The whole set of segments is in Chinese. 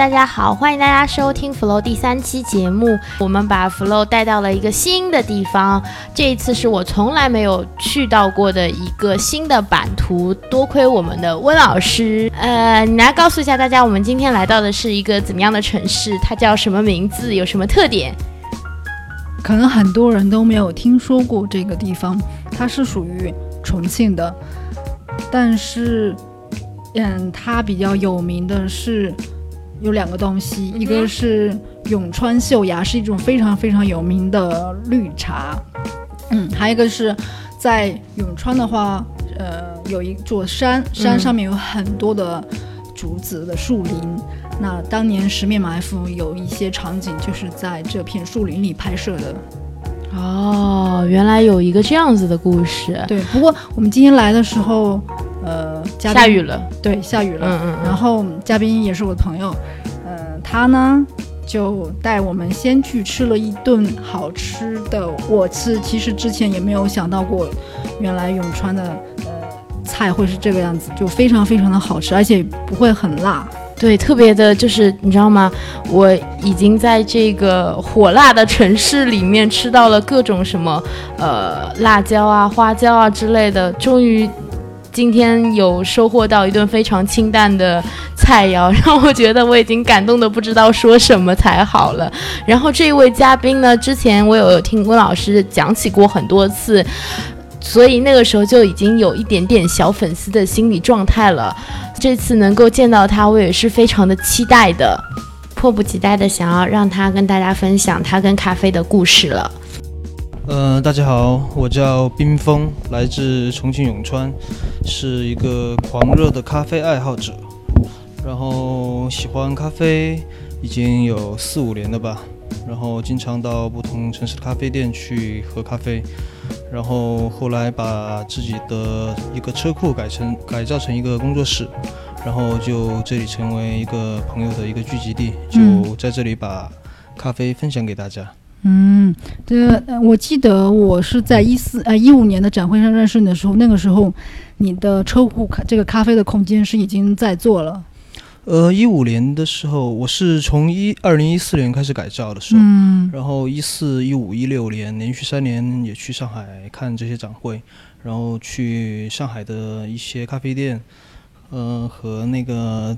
大家好，欢迎大家收听 Flow 第三期节目。我们把 Flow 带到了一个新的地方，这一次是我从来没有去到过的一个新的版图。多亏我们的温老师，呃，你来告诉一下大家，我们今天来到的是一个怎么样的城市？它叫什么名字？有什么特点？可能很多人都没有听说过这个地方，它是属于重庆的，但是，嗯，它比较有名的是。有两个东西，一个是永川秀芽，是一种非常非常有名的绿茶。嗯，还有一个是在永川的话，呃，有一座山，山上面有很多的竹子的树林。那当年《十面埋伏》有一些场景就是在这片树林里拍摄的。哦，原来有一个这样子的故事。对，不过我们今天来的时候。呃，下雨了，对，下雨了。嗯嗯。然后嘉宾也是我的朋友，呃，他呢就带我们先去吃了一顿好吃的。我是其实之前也没有想到过，原来永川的呃菜会是这个样子，就非常非常的好吃，而且不会很辣。对，特别的就是你知道吗？我已经在这个火辣的城市里面吃到了各种什么呃辣椒啊、花椒啊之类的，终于。今天有收获到一顿非常清淡的菜肴，让我觉得我已经感动的不知道说什么才好了。然后这位嘉宾呢，之前我有听温老师讲起过很多次，所以那个时候就已经有一点点小粉丝的心理状态了。这次能够见到他，我也是非常的期待的，迫不及待的想要让他跟大家分享他跟咖啡的故事了。呃，大家好，我叫冰峰，来自重庆永川，是一个狂热的咖啡爱好者，然后喜欢咖啡已经有四五年了吧，然后经常到不同城市的咖啡店去喝咖啡，然后后来把自己的一个车库改成改造成一个工作室，然后就这里成为一个朋友的一个聚集地，就在这里把咖啡分享给大家。嗯，这我记得我是在一四呃一五年的展会上认识你的时候，那个时候你的车库咖这个咖啡的空间是已经在做了。呃，一五年的时候，我是从一二零一四年开始改造的时候，嗯，然后一四一五一六年连续三年也去上海看这些展会，然后去上海的一些咖啡店，呃和那个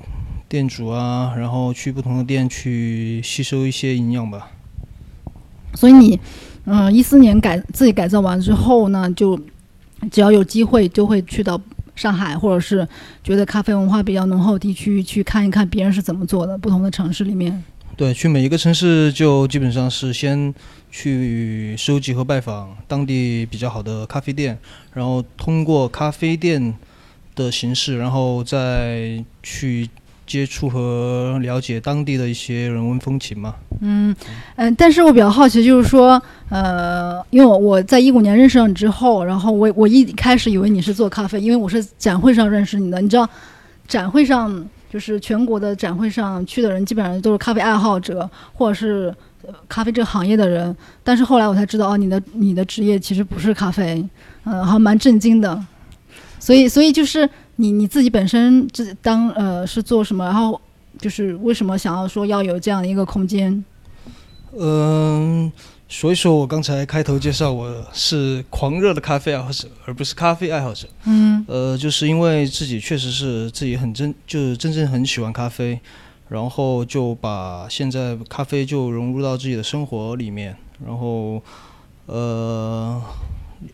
店主啊，然后去不同的店去吸收一些营养吧。所以你，嗯，一四年改自己改造完之后呢，就只要有机会就会去到上海，或者是觉得咖啡文化比较浓厚地区去看一看别人是怎么做的，不同的城市里面。对，去每一个城市就基本上是先去收集和拜访当地比较好的咖啡店，然后通过咖啡店的形式，然后再去。接触和了解当地的一些人文风情嘛。嗯嗯，但是我比较好奇，就是说，呃，因为我我在一五年认识了你之后，然后我我一开始以为你是做咖啡，因为我是展会上认识你的。你知道，展会上就是全国的展会上去的人，基本上都是咖啡爱好者或者是咖啡这个行业的人。但是后来我才知道，哦，你的你的职业其实不是咖啡，嗯，还蛮震惊的。所以，所以就是。你你自己本身自当呃是做什么？然后就是为什么想要说要有这样的一个空间？嗯，所以说我刚才开头介绍我是狂热的咖啡爱好者，而不是咖啡爱好者。嗯，呃，就是因为自己确实是自己很真，就是真正很喜欢咖啡，然后就把现在咖啡就融入到自己的生活里面，然后呃。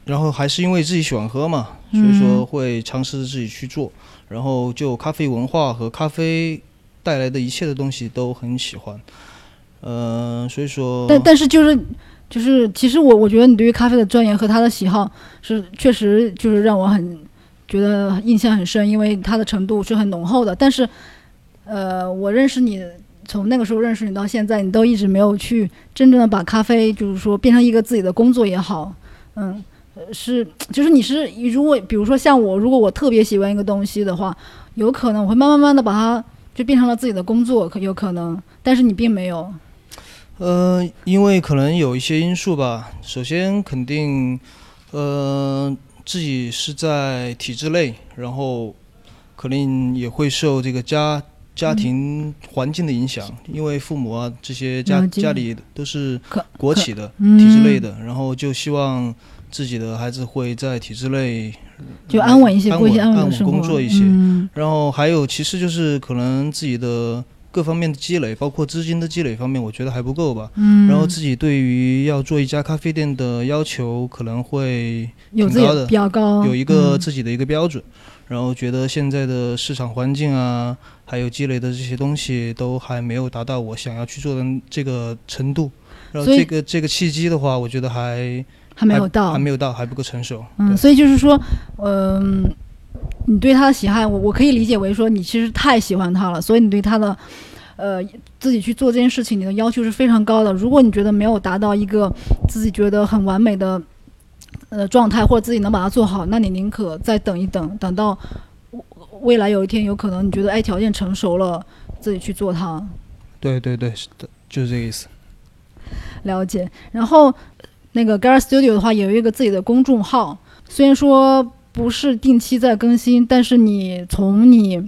然后还是因为自己喜欢喝嘛，所以说会尝试自己去做。然后就咖啡文化和咖啡带来的一切的东西都很喜欢。嗯，所以说。但但是就是就是，其实我我觉得你对于咖啡的钻研和他的喜好是确实就是让我很觉得印象很深，因为它的程度是很浓厚的。但是，呃，我认识你从那个时候认识你到现在，你都一直没有去真正的把咖啡就是说变成一个自己的工作也好，嗯。是，就是你是如果比如说像我，如果我特别喜欢一个东西的话，有可能我会慢慢慢的把它就变成了自己的工作，可有可能。但是你并没有。呃，因为可能有一些因素吧。首先，肯定，呃，自己是在体制内，然后肯定也会受这个家家庭环境的影响，因为父母啊这些家家里都是国企的、嗯体制内的，然后就希望自己的孩子会在体制内就安稳一些，安稳安稳工作一些。嗯然后还有其实就是可能自己的各方面的积累，包括资金的积累方面，我觉得还不够吧。嗯，然后自己对于要做一家咖啡店的要求可能会有自己挺高的比较高，有一个嗯自己的一个标准，然后觉得现在的市场环境啊，还有积累的这些东西都还没有达到我想要去做的这个程度。然后这个这个契机的话，我觉得还还没有到，还没有到，还不够成熟。嗯，所以就是说，嗯、你对他的喜爱，我我可以理解为说你其实太喜欢他了，所以你对他的，呃，自己去做这件事情，你的要求是非常高的。如果你觉得没有达到一个自己觉得很完美的，呃状态，或者自己能把它做好，那你宁可再等一等，等到未来有一天有可能你觉得哎条件成熟了，自己去做它。对对对，是的，就是这个意思。了解。然后那个 Gara Studio 的话，有一个自己的公众号，虽然说不是定期在更新，但是你从你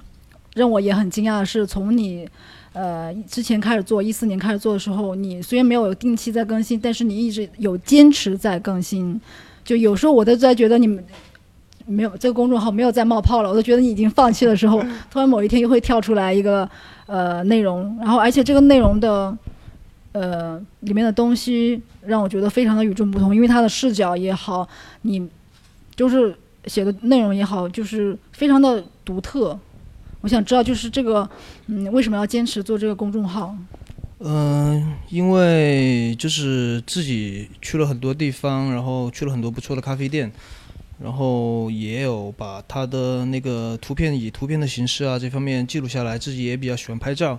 让我也很惊讶的是，从你呃之前开始做，一四年开始做的时候，你虽然没有定期在更新，但是你一直有坚持在更新。就有时候我都在觉得你们。没有这个公众号没有再冒泡了，我都觉得你已经放弃的时候，突然某一天又会跳出来一个呃内容，然后而且这个内容的呃里面的东西让我觉得非常的与众不同，因为他的视角也好，你就是写的内容也好，就是非常的独特。我想知道，就是这个，嗯，为什么要坚持做这个公众号？嗯、因为就是自己去了很多地方，然后去了很多不错的咖啡店，然后也有把他的那个图片以图片的形式啊这方面记录下来，自己也比较喜欢拍照，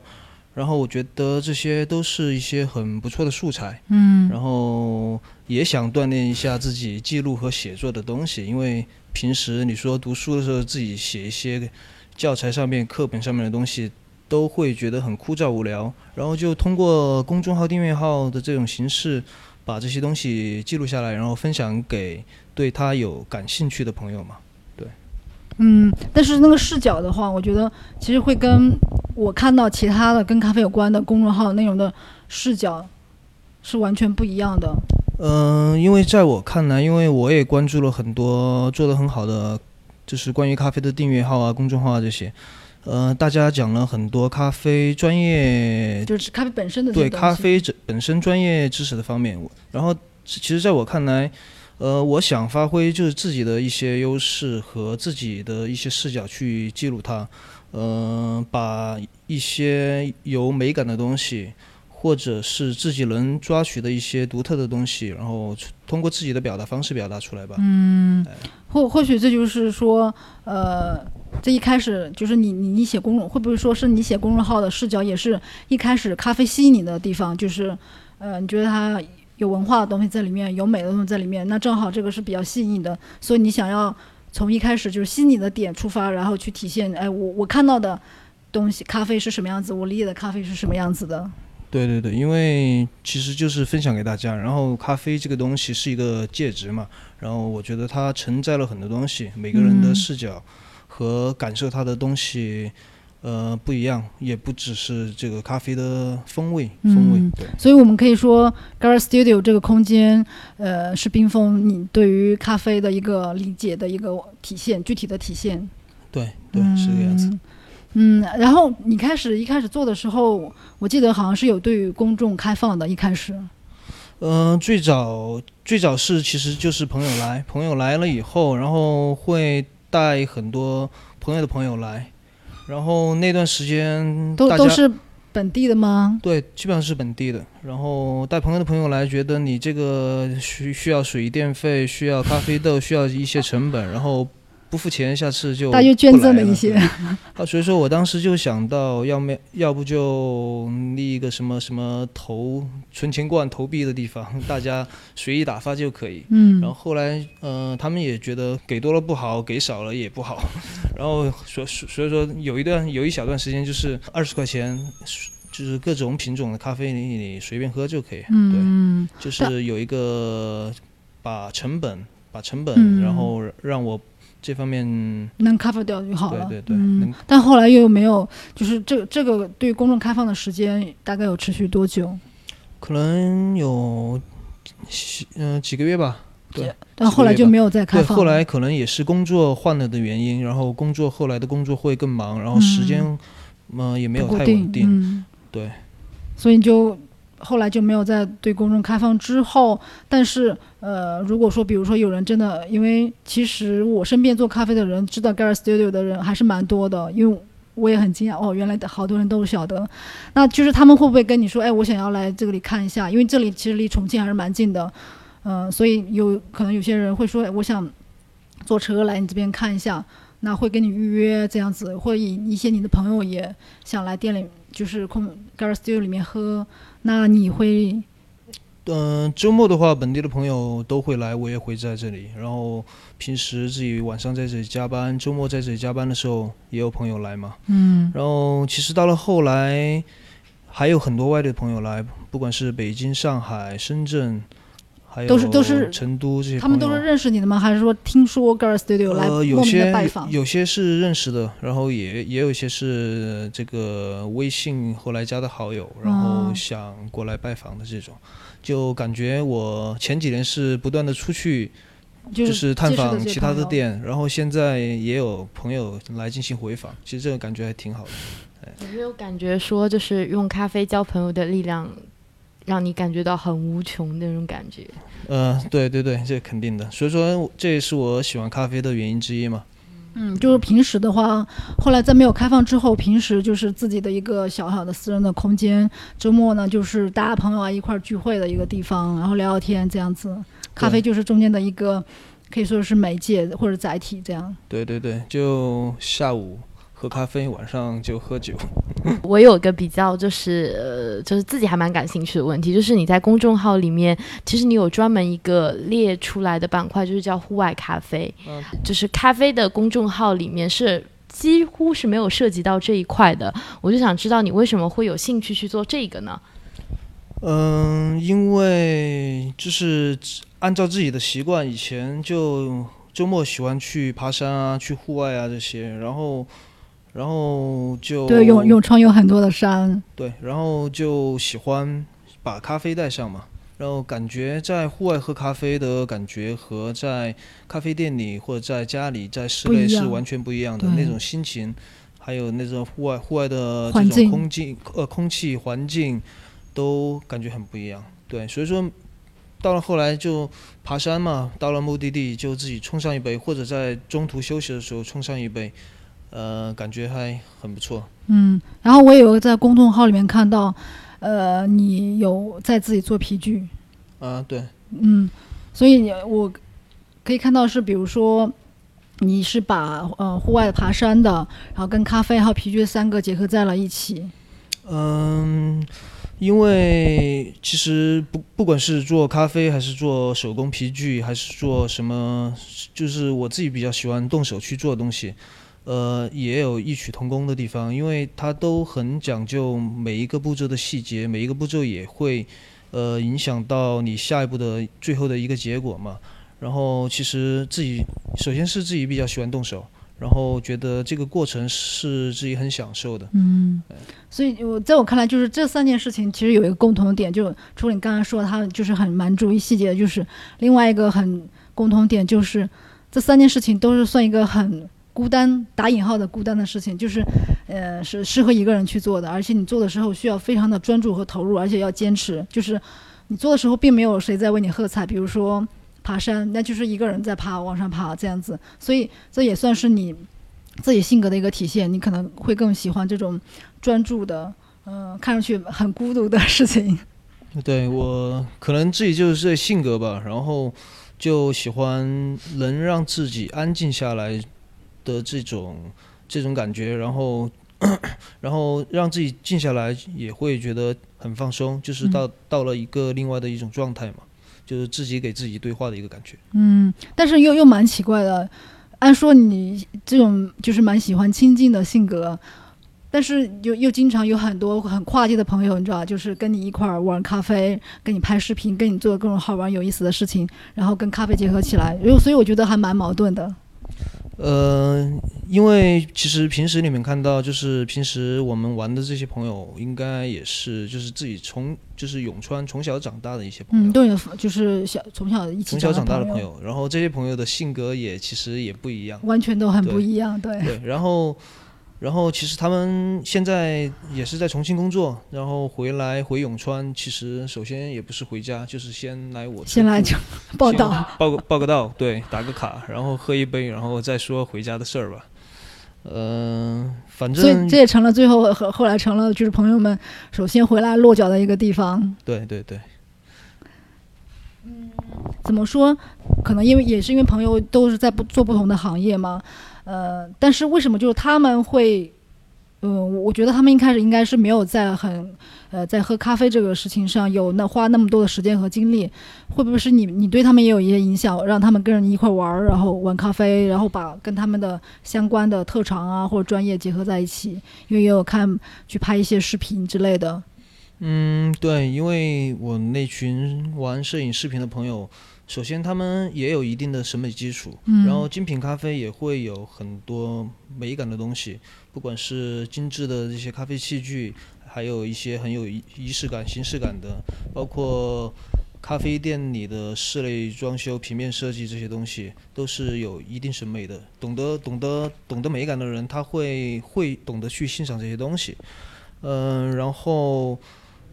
然后我觉得这些都是一些很不错的素材，嗯然后也想锻炼一下自己记录和写作的东西，因为平时你说读书的时候自己写一些教材上面、课本上面的东西，都会觉得很枯燥无聊，然后就通过公众号、订阅号的这种形式，把这些东西记录下来，然后分享给对他有感兴趣的朋友嘛。嗯，但是那个视角的话，我觉得其实会跟我看到其他的跟咖啡有关的公众号内容的视角是完全不一样的。嗯、因为在我看来，因为我也关注了很多做得很好的，就是关于咖啡的订阅号啊、公众号啊这些。呃，大家讲了很多咖啡专业就是咖啡本身的对咖啡这本身专业知识的方面，然后其实在我看来，呃，我想发挥就是自己的一些优势和自己的一些视角去记录它，呃，把一些有美感的东西，或者是自己能抓取的一些独特的东西，然后通过自己的表达方式表达出来吧。嗯，或或许这就是说，呃，这一开始就是你你你写公众，会不会说是你写公众号的视角也是一开始咖啡吸引你的地方，就是，呃，你觉得它有文化的东西在里面，有美的东西在里面，那正好这个是比较吸引你的，所以你想要从一开始就是吸引你的点出发，然后去体现，哎，我我看到的东西，咖啡是什么样子，我理解的咖啡是什么样子的。对对对，因为其实就是分享给大家，然后咖啡这个东西是一个介质嘛，然后我觉得它承载了很多东西，每个人的嗯视角和感受它的东西，呃不一样，也不只是这个咖啡的风味风味，嗯对。所以我们可以说，Gara Studio 这个空间，呃，是冰封你对于咖啡的一个理解的一个体现，具体的体现。对对，是这个样子。嗯。嗯，然后你开始一开始做的时候，我记得好像是有对于公众开放的，一开始。嗯、最早最早是其实就是朋友来，朋友来了以后，然后会带很多朋友的朋友来，然后那段时间都都是本地的吗？对，基本上是本地的。然后带朋友的朋友来，觉得你这个需需要水电费，需要咖啡豆，需要一些成本，然后不付钱，下次就大约捐不来了赠了一些。啊，所以说我当时就想到，要么要不就立一个什么什么投存钱罐投币的地方，大家随意打发就可以。嗯。然后后来，呃，他们也觉得给多了不好，给少了也不好，然后所所以说有一段有一小段时间就是二十块钱，就是各种品种的咖啡你你随便喝就可以。嗯，对，就是有一个把成本把成本，嗯。然后让我这方面能 cover 掉就好了。对对对嗯，但后来又没有，就是这这个对公众开放的时间大概有持续多久？可能有嗯、几个月吧。对但后来就没有再开对，放。后来可能也是工作换了的原因，然后工作后来的工作会更忙，然后时间嗯、呃也没有太稳定。嗯，对，所以你就后来就没有再对公众开放。之后，但是呃，如果说比如说有人真的，因为其实我身边做咖啡的人知道 Gara Studio 的人还是蛮多的，因为。我也很惊讶哦，原来好多人都晓得。那就是他们会不会跟你说，哎，我想要来这里看一下？因为这里其实离重庆还是蛮近的，嗯、所以有可能有些人会说，哎，我想坐车来你这边看一下，那会跟你预约这样子，或者一些你的朋友也想来店里，就是空 Gara Studio 里面喝，那你会嗯、周末的话，本地的朋友都会来，我也会在这里。然后平时自己晚上在这里加班，周末在这里加班的时候，也有朋友来嘛。嗯然后其实到了后来，还有很多外地的朋友来，不管是北京、上海、深圳，还有都是都是成都这些，他们都是认识你的吗？还是说听说 Girl Studio 来呃，莫名有些的拜访？有些是认识的，然后也也有一些是这个微信后来加的好友，然后哦想过来拜访的这种，就感觉我前几年是不断的出去，就就是探访其他。的店，然后现在也有朋友来进行回访，其实这个感觉还挺好的。有没有感觉说，就是用咖啡交朋友的力量，让你感觉到很无穷的那种感觉？呃，对对对，这肯定的，所以说这也是我喜欢咖啡的原因之一嘛。嗯，就是平时的话，后来在没有开放之后，平时就是自己的一个小小的私人的空间。周末呢，就是大家朋友啊一块儿聚会的一个地方，然后聊聊天这样子。咖啡就是中间的一个，可以说是媒介或者载体这样。对对对，就下午喝咖啡，晚上就喝酒。我有个比较，就是呃，就是自己还蛮感兴趣的问题，就是你在公众号里面，其实你有专门一个列出来的板块，就是叫户外咖啡，嗯就是咖啡的公众号里面是。几乎是没有涉及到这一块的，我就想知道你为什么会有兴趣去做这个呢？嗯，因为就是按照自己的习惯，以前就周末喜欢去爬山啊，去户外啊这些，然后，然后就对，永永川有很多的山，对，然后就喜欢把咖啡带上嘛，然后感觉在户外喝咖啡的感觉和在咖啡店里或者在家里在室内是完全不一样的对。那种心情，还有那种户外户外的这种空境呃空气环境都感觉很不一样。对，所以说到了后来就爬山嘛，到了目的地就自己冲上一杯，或者在中途休息的时候冲上一杯，呃，感觉还很不错。嗯，然后我也有在公众号里面看到，呃，你有在自己做皮具，啊，对，嗯，所以你我可以看到是，比如说你是把呃户外爬山的，然后跟咖啡还有皮具三个结合在了一起。嗯，因为其实不不管是做咖啡，还是做手工皮具，还是做什么，就是我自己比较喜欢动手去做的东西，呃，也有异曲同工的地方，因为它都很讲究每一个步骤的细节，每一个步骤也会呃影响到你下一步的最后的一个结果嘛。然后其实自己首先是自己比较喜欢动手，然后觉得这个过程是自己很享受的。嗯，所以我在我看来，就是这三件事情其实有一个共同的点，就除了你刚才说他就是很蛮注意细节的，就是另外一个很共同点就是这三件事情都是算一个很孤单打引号的孤单的事情，就是呃是适合一个人去做的，而且你做的时候需要非常的专注和投入，而且要坚持，就是你做的时候并没有谁在为你喝彩，比如说爬山，那就是一个人在爬往上爬这样子，所以这也算是你自己性格的一个体现，你可能会更喜欢这种专注的，嗯、看上去很孤独的事情。对我可能自己就是这性格吧，然后就喜欢能让自己安静下来的这种这种感觉，然后 然后让自己静下来也会觉得很放松，就是到、到了一个另外的一种状态嘛，就是自己给自己对话的一个感觉。嗯，但是又又蛮奇怪的，按说你这种就是蛮喜欢亲近的性格，但是又又经常有很多很跨界的朋友，你知道，就是跟你一块儿玩咖啡，跟你拍视频，跟你做各种好玩有意思的事情，然后跟咖啡结合起来，所以我觉得还蛮矛盾的。呃，因为其实平时你们看到，就是平时我们玩的这些朋友，应该也是就是自己从就是永川从小长大的一些朋友，嗯，对就是小从小一起从小长大的朋朋友，然后这些朋友的性格也其实也不一样，完全都很不一样，对。对，然后。然后其实他们现在也是在重庆工作，然后回来回永川，其实首先也不是回家，就是先来我先来就报道，报个报个到，对，打个卡，然后喝一杯，然后再说回家的事儿吧。嗯，反正所以这也成了最后后后来成了就是朋友们首先回来落脚的一个地方。对对对。嗯，怎么说？可能因为也是因为朋友都是在不做不同的行业嘛。呃，但是为什么就是他们会，嗯，我觉得他们一开始应该是没有在很，呃，在喝咖啡这个事情上有那花那么多的时间和精力，会不会是你你对他们也有一些影响，让他们跟着你一块玩儿，然后玩咖啡，然后把跟他们的相关的特长啊或者专业结合在一起？因为也有看去拍一些视频之类的。嗯，对，因为我那群玩摄影视频的朋友。首先，他们也有一定的审美基础，然后精品咖啡也会有很多美感的东西，不管是精致的这些咖啡器具，还有一些很有仪式感、形式感的，包括咖啡店里的室内装修、平面设计这些东西，都是有一定审美的。懂得懂得懂得美感的人，他会会懂得去欣赏这些东西，嗯，然后。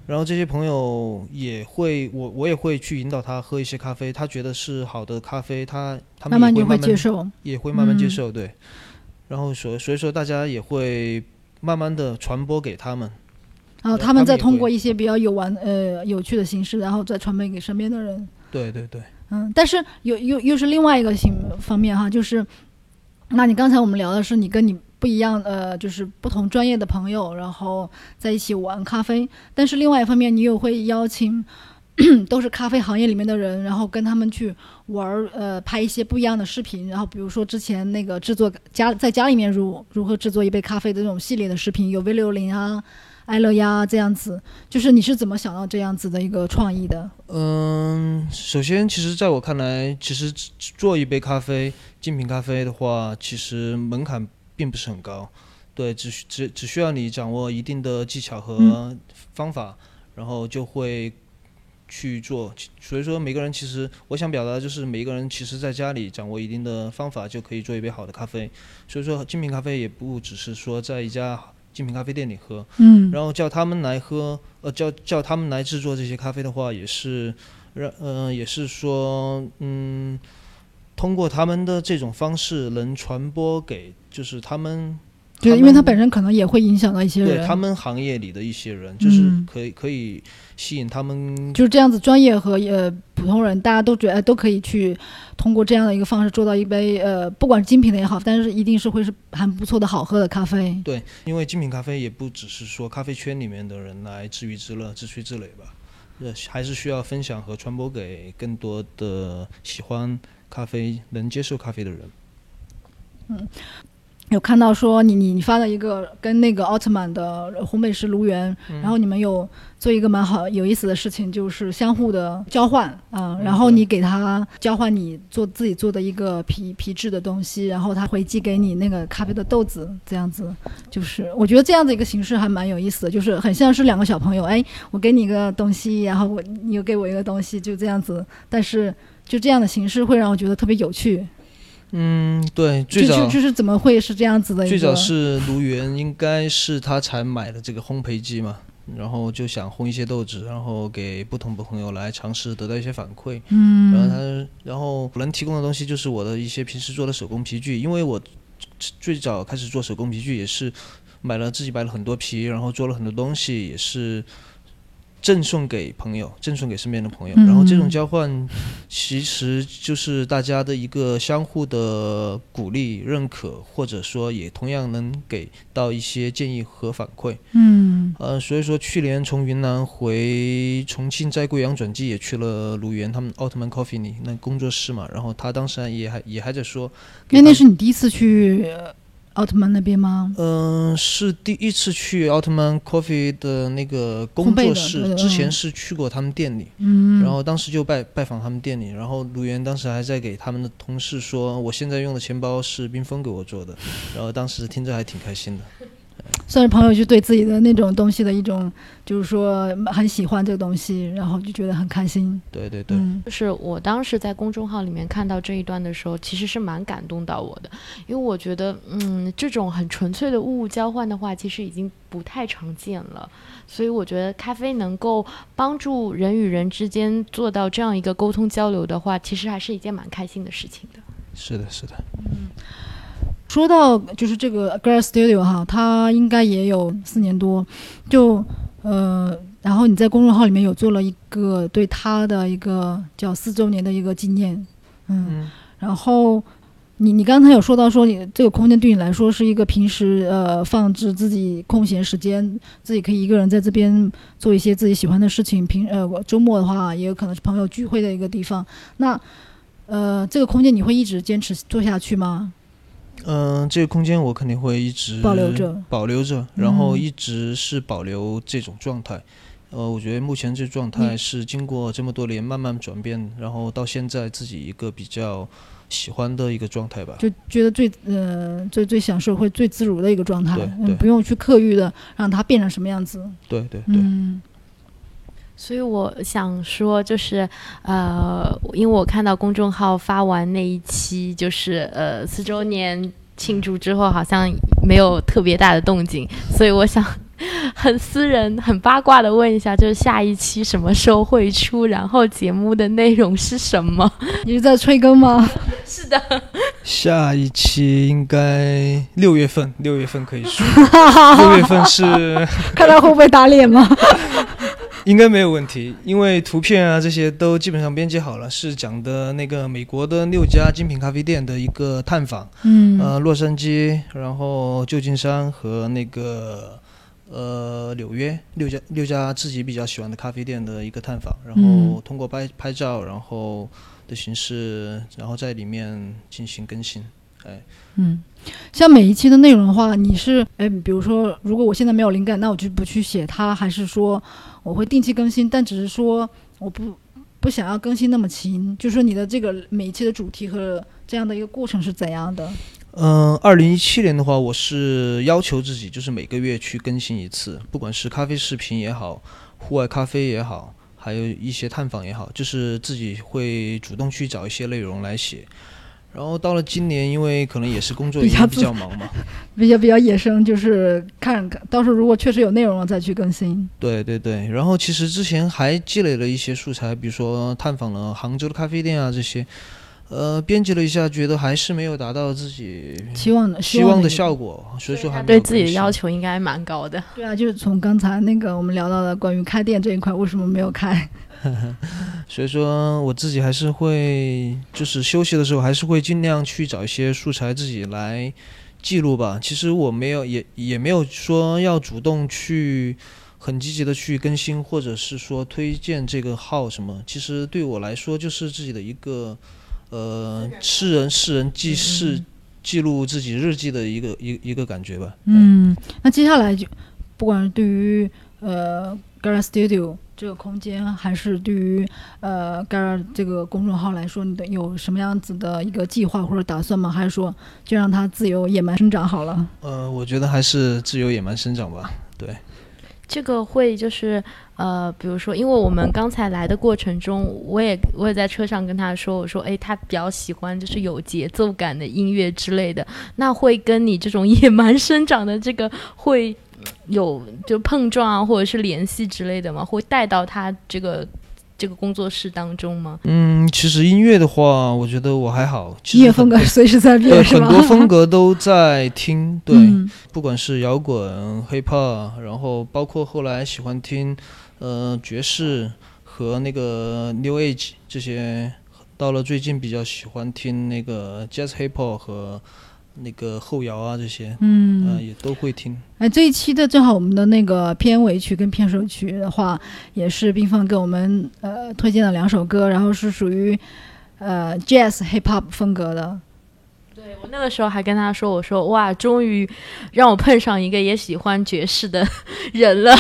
然后这些朋友也会，我我也会去引导他喝一些咖啡，他觉得是好的咖啡，他他们也会慢慢接受，也会慢慢接受，对。然后所所以说大家也会慢慢的传播给他们，然后他们再通过一些比较有玩呃有趣的形式，然后再传播给身边的人。对对对。嗯，但是又又又是另外一个形方面哈，就是，那你刚才我们聊的是你跟你。不一样，呃，就是不同专业的朋友，然后在一起玩咖啡。但是另外一方面，你又会邀请 都是咖啡行业里面的人，然后跟他们去玩，呃，拍一些不一样的视频。然后比如说之前那个制作家在家里面如如何制作一杯咖啡的这种系列的视频，有 V 六零啊、爱乐呀这样子。就是你是怎么想到这样子的一个创意的？嗯，首先，其实在我看来，其实做一杯咖啡，精品咖啡的话，其实门槛。并不是很高，对，只只只需要你掌握一定的技巧和方法，然后就会去做。所以说，每个人其实我想表达的就是，每一个人其实在家里掌握一定的方法，就可以做一杯好的咖啡。所以说，精品咖啡也不只是说在一家精品咖啡店里喝，嗯，然后叫他们来喝，呃，叫叫他们来制作这些咖啡的话，也是让，呃，也是说，嗯。通过他们的这种方式，能传播给就是他们，对，因为他本身可能也会影响到一些人，对他们行业里的一些人，就是可以可以吸引他们，就是这样子，专业和呃普通人，大家都觉得都可以去通过这样的一个方式做到一杯呃，不管是精品的也好，但是一定是会是很不错的好喝的咖啡。对，因为精品咖啡也不只是说咖啡圈里面的人来自娱自乐、自吹自擂吧，呃，还是需要分享和传播给更多的喜欢。咖啡能接受咖啡的人，嗯，有看到说你你你发了一个跟那个奥特曼的烘焙师卢源，然后你们有做一个蛮好有意思的事情，就是相互的交换啊，然后你给他交换你做自己做的一个皮皮质的东西，然后他回寄给你那个咖啡的豆子，这样子，就是我觉得这样的一个形式还蛮有意思的，就是很像是两个小朋友，哎，我给你一个东西，然后我你又给我一个东西，就这样子，但是。就这样的形式会让我觉得特别有趣。嗯，对，最早就是怎么会是这样子的？最早是卢源，应该是他才买的这个烘焙机嘛，然后就想烘一些豆子，然后给不同的朋友来尝试，得到一些反馈。嗯，然后他，然后能提供的东西就是我的一些平时做的手工皮具，因为我最早开始做手工皮具也是买了自己买了很多皮，然后做了很多东西，也是。赠送给朋友，赠送给身边的朋友，然后这种交换，其实就是大家的一个相互的鼓励、认可，或者说也同样能给到一些建议和反馈。嗯，呃，所以说去年从云南回重庆，在贵阳转机，也去了鲁源他们奥特曼 Coffee 里那工作室嘛，然后他当时也还也还在说，那那是你第一次去。奥特曼那边吗？嗯、是第一次去奥特曼 Coffee 的那个工作室，嗯之前是去过他们店里，嗯，然后当时就拜拜访他们店里，然后卢源当时还在给他们的同事说，我现在用的钱包是冰峰给我做的，然后当时听着还挺开心的。算是朋友就对自己的那种东西的一种，就是说很喜欢这个东西，然后就觉得很开心。对对对，嗯就是我当时在公众号里面看到这一段的时候，其实是蛮感动到我的，因为我觉得，嗯，这种很纯粹的物物交换的话，其实已经不太常见了。所以我觉得咖啡能够帮助人与人之间做到这样一个沟通交流的话，其实还是一件蛮开心的事情的。是的，是的。说到就是这个 Girl Studio 哈，它应该也有四年多，就呃，然后你在公众号里面有做了一个对它的一个叫四周年的一个纪念，嗯，嗯然后你你刚才有说到说你这个空间对你来说是一个平时呃放置自己空闲时间，自己可以一个人在这边做一些自己喜欢的事情，平呃周末的话也有可能是朋友聚会的一个地方，那呃这个空间你会一直坚持做下去吗？嗯、这个空间我肯定会一直保留着保留着，然后嗯一直是保留这种状态。呃，我觉得目前这状态是经过这么多年慢慢转变，然后到现在自己一个比较喜欢的一个状态吧。就觉得最呃最最享受会最自如的一个状态对，不用去刻意的让它变成什么样子。对对对，嗯所以我想说，就是呃，因为我看到公众号发完那一期，就是呃四周年庆祝之后，好像没有特别大的动静，所以我想很私人、很八卦的问一下，就是下一期什么时候会出？然后节目的内容是什么？你是在催更吗？是的，下一期应该六月份，六月份可以说，六月份是看他会不会打脸吗？应该没有问题，因为图片啊这些都基本上编辑好了，是讲的那个美国的六家精品咖啡店的一个探访，嗯。呃，洛杉矶，然后旧金山和那个呃纽约六家六家自己比较喜欢的咖啡店的一个探访，然后嗯。通过拍拍照，然后的形式，然后在里面进行更新，哎。嗯，像每一期的内容的话，你是哎，比如说，如果我现在没有灵感，那我就不去写它，还是说我会定期更新，但只是说我不不想要更新那么勤，就是说你的这个每一期的主题和这样的一个过程是怎样的？嗯，二零一七年的话，我是要求自己就是每个月去更新一次，不管是咖啡视频也好，户外咖啡也好，还有一些探访也好，就是自己会主动去找一些内容来写。然后到了今年，因为可能也是工作 比较比较忙嘛，比较比较野生，就是看看到时候如果确实有内容了再去更新。对对对。然后其实之前还积累了一些素材，比如说探访了杭州的咖啡店啊这些，呃，编辑了一下，觉得还是没有达到自己期望的希望的效果，所以说还对自己的要求应该蛮高的。对啊，就是从刚才那个我们聊到的关于开店这一块，为什么没有开？所以说我自己还是会，就是休息的时候还是会尽量去找一些素材自己来记录吧。其实我没有也也没有说要主动去很积极的去更新，或者是说推荐这个号什么。其实对我来说就是自己的一个呃诗人诗人记事记录自己日记的一个一一个感觉吧。嗯，那接下来就不管是对于呃 Gara Studio 这个空间，还是对于呃 Gara 这个公众号来说，你的有什么样子的一个计划或者打算吗？还是说就让它自由野蛮生长好了？呃，我觉得还是自由野蛮生长吧。对。这个会就是呃，比如说，因为我们刚才来的过程中，我也我也在车上跟他说，我说，诶，他比较喜欢就是有节奏感的音乐之类的，那会跟你这种野蛮生长的这个会有就碰撞啊，或者是联系之类的吗？会带到他这个这个工作室当中吗？嗯，其实音乐的话，我觉得我还好。音乐风格很随时在变？很多风格都在听，对，嗯不管是摇滚、hiphop，然后包括后来喜欢听呃爵士和那个 new age 这些，到了最近比较喜欢听那个 jazz hiphop 和那个后摇啊这些，嗯呃，也都会听。哎，这一期的正好我们的那个片尾曲跟片首曲的话，也是冰放给我们呃推荐了两首歌，然后是属于呃 jazz hip hop 风格的。对，对我那个时候还跟他说：“我说哇，终于让我碰上一个也喜欢爵士的人了。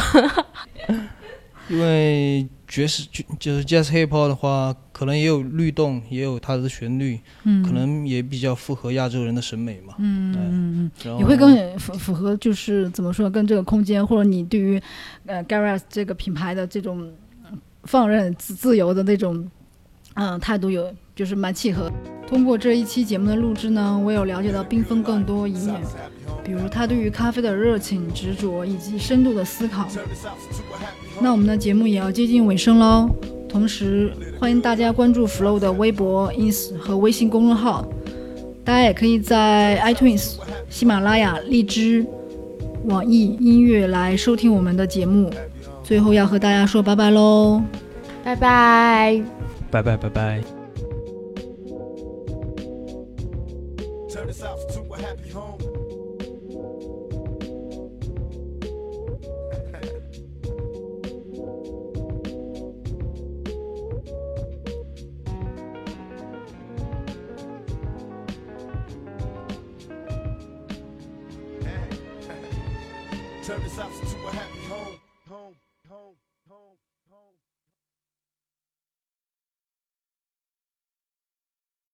因为爵士就就是 jazz hip hop 的话，可能也有律动，也有它的旋律，嗯，可能也比较符合亚洲人的审美嘛。嗯嗯嗯然后嗯，也会更符符合，就是怎么说，跟这个空间或者你对于呃 Garage 这个品牌的这种嗯放任自自由的那种嗯态度有，就是蛮契合。通过这一期节目的录制呢，我有了解到缤纷更多一面，比如他对于咖啡的热情、执着以及深度的思考。那我们的节目也要接近尾声喽，同时欢迎大家关注 Flow 的微博、ins 和微信公众号。大家也可以在 iTunes、喜马拉雅、荔枝、网易音乐来收听我们的节目。最后要和大家说拜拜喽！”拜拜。拜拜拜拜。